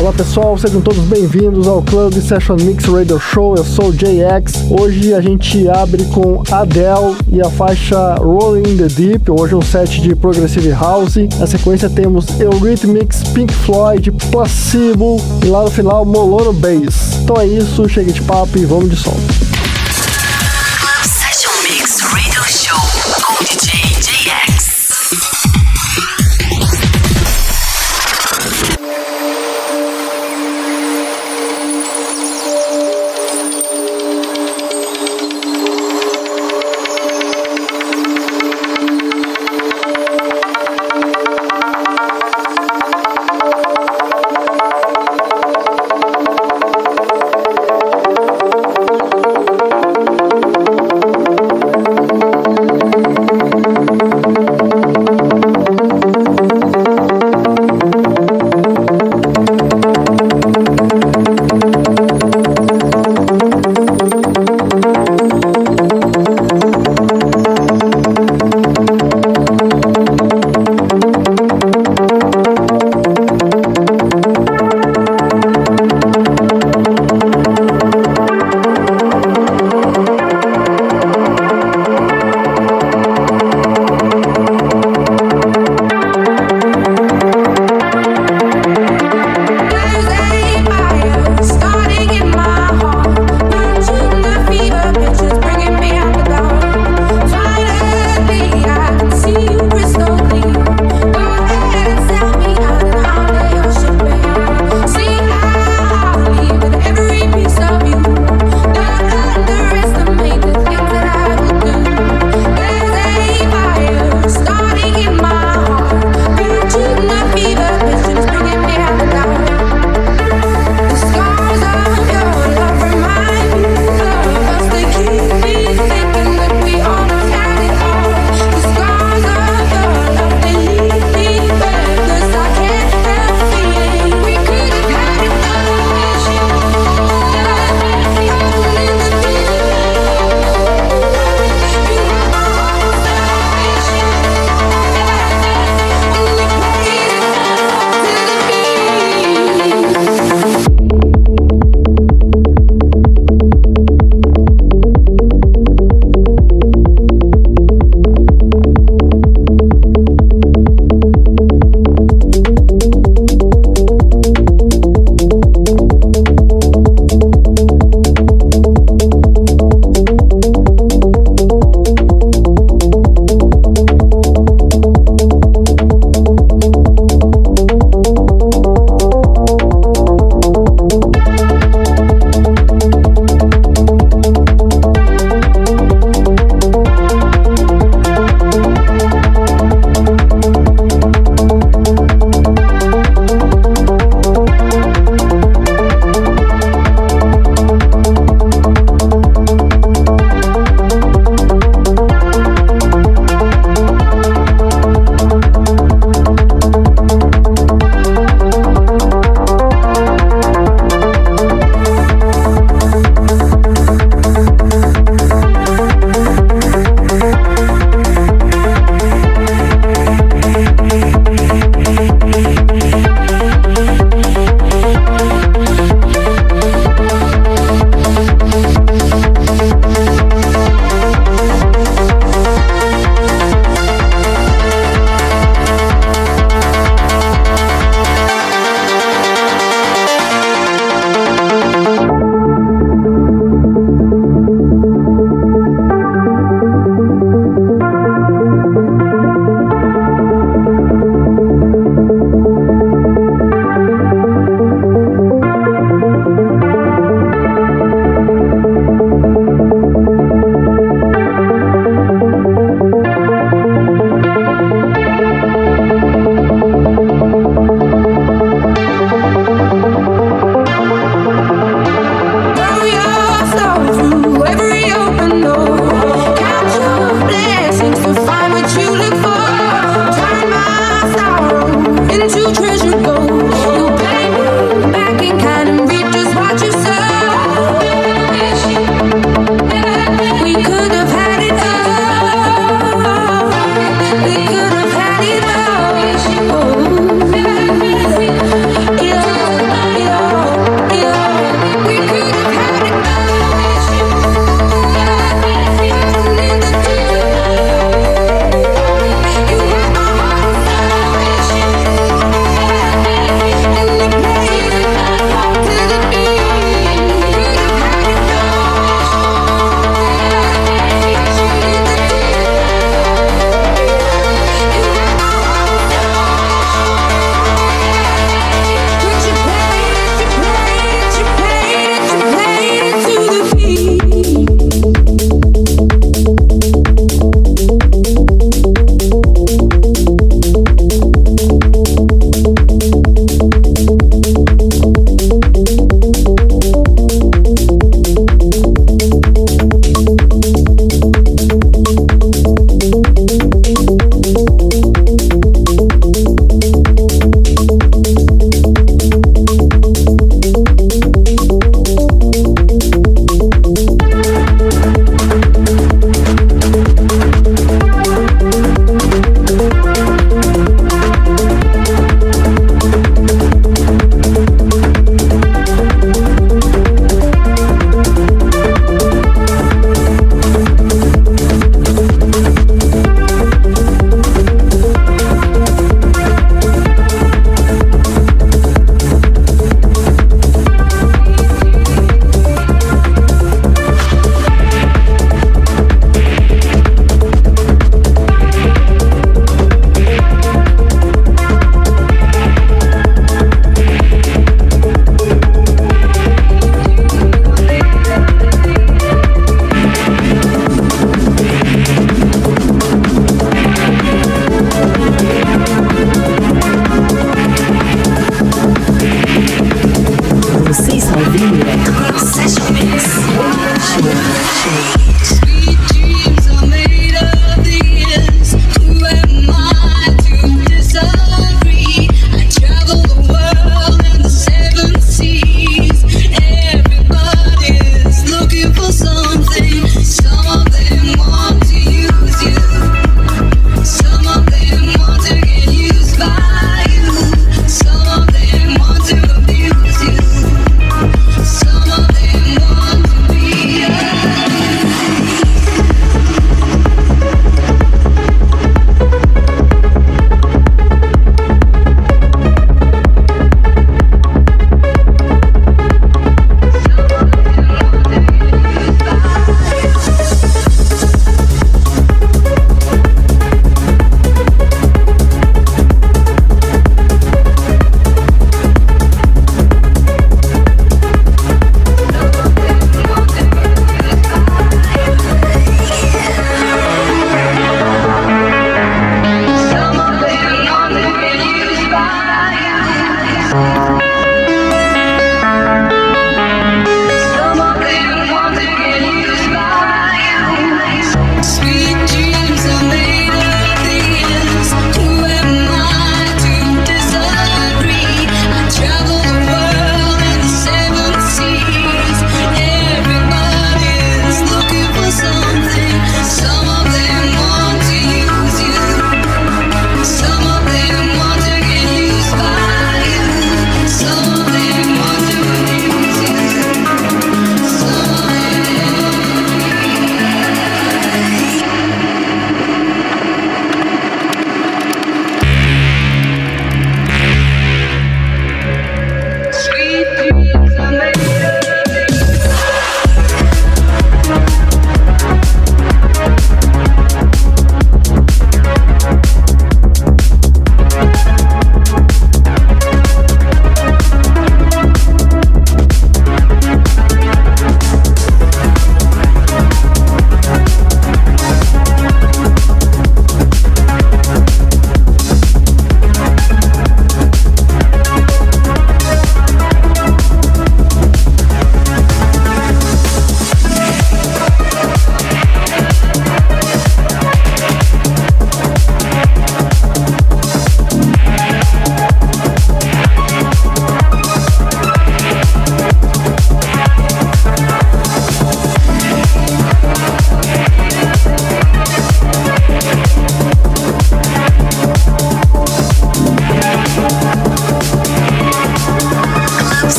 Olá pessoal, sejam todos bem-vindos ao Club Session Mix Radio Show. Eu sou o JX. Hoje a gente abre com Adele e a faixa Rolling in the Deep. Hoje um set de Progressive House. Na sequência temos Eurythmics, Pink Floyd, Placebo e lá no final Molono Bass. Então é isso, chega de papo e vamos de som.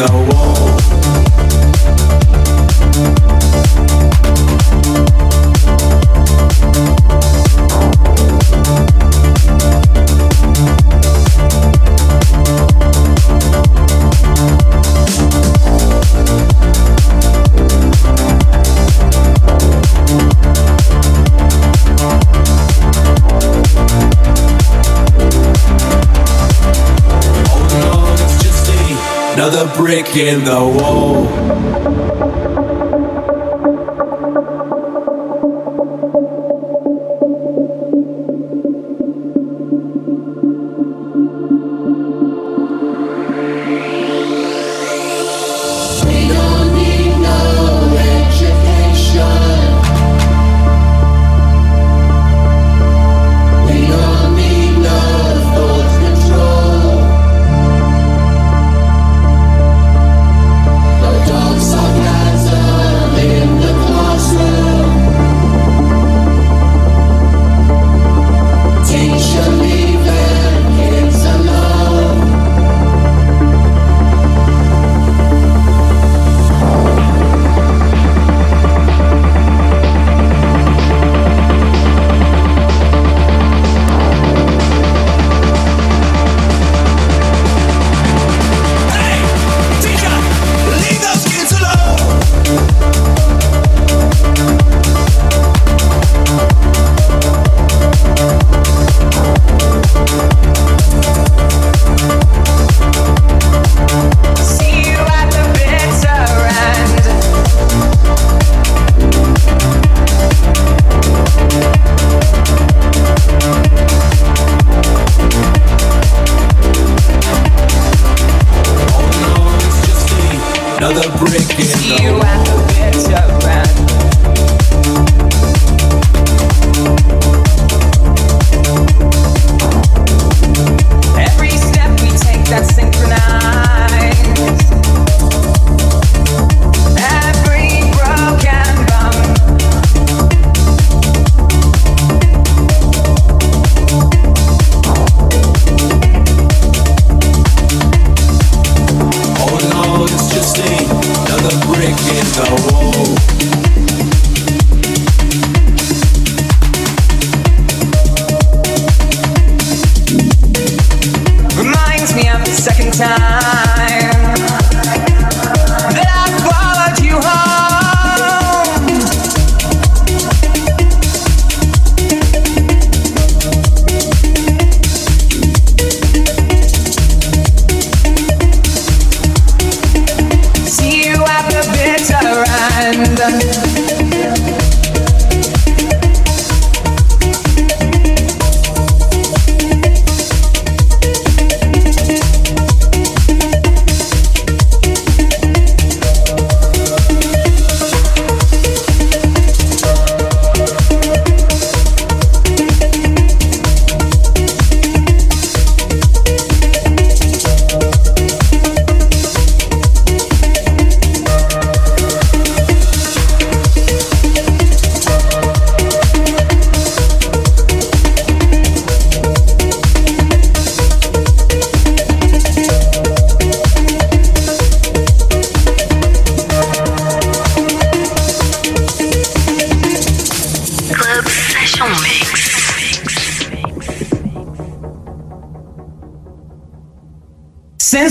no one brick in the wall.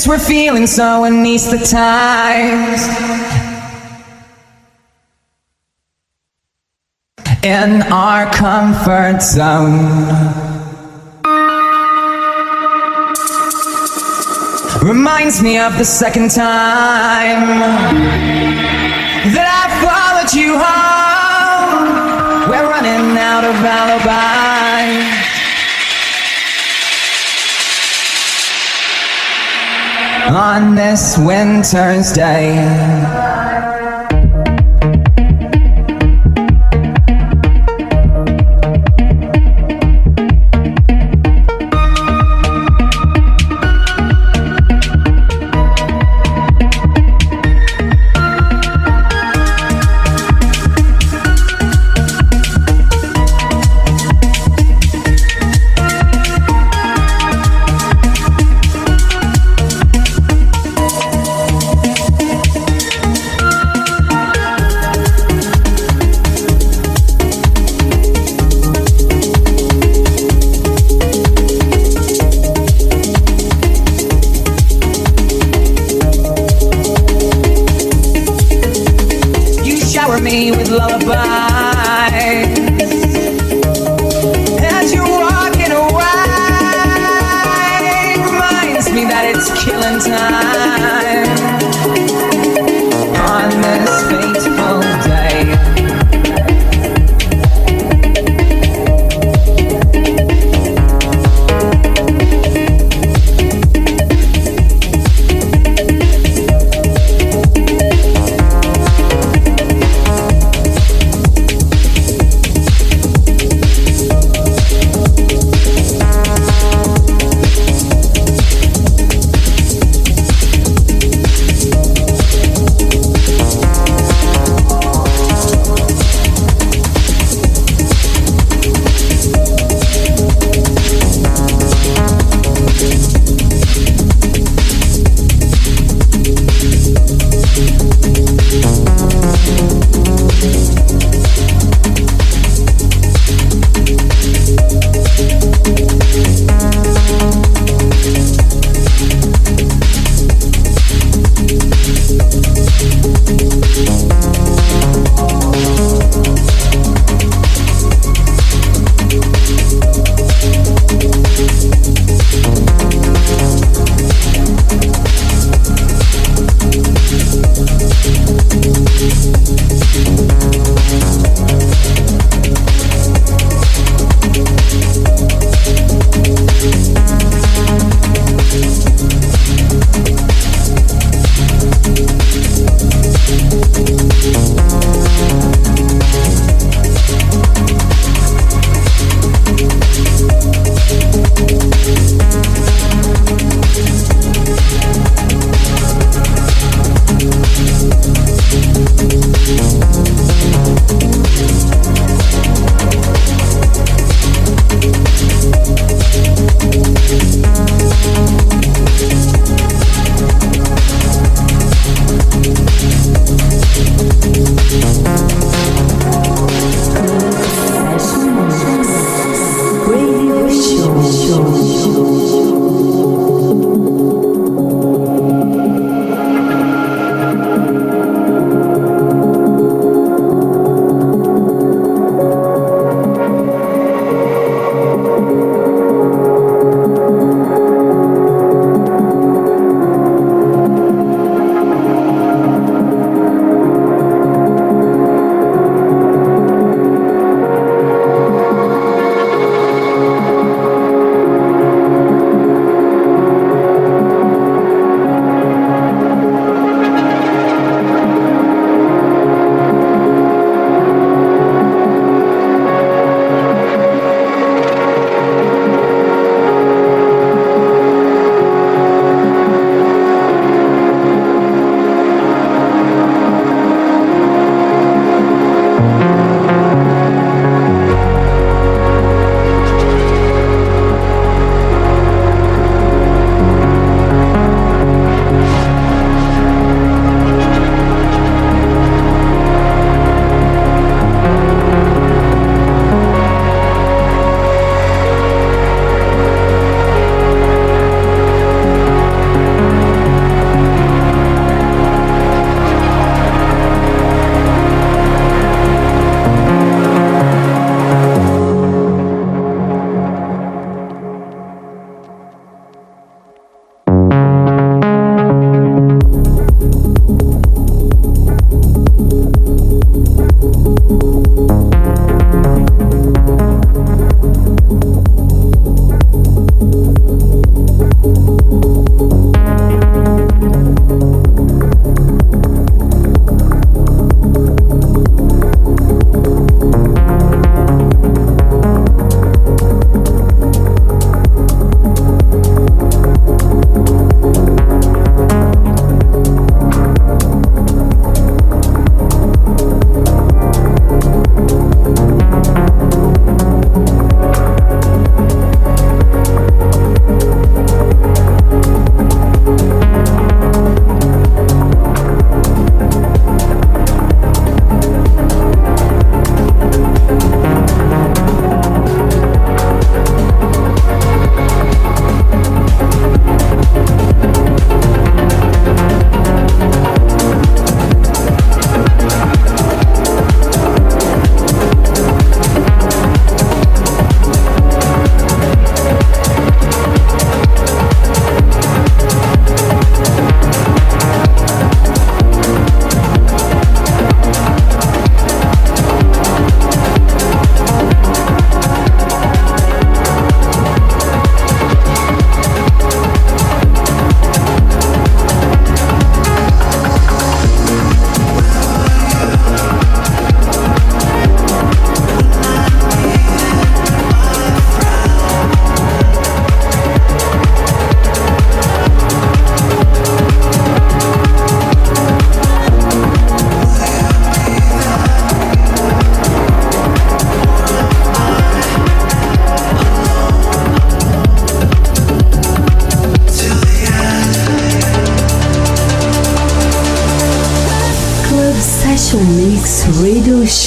we're feeling so anesthetized. In our comfort zone. Reminds me of the second time that I followed you home. We're running out of alibis. On this winter's day.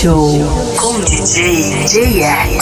Show. Com DJ JX.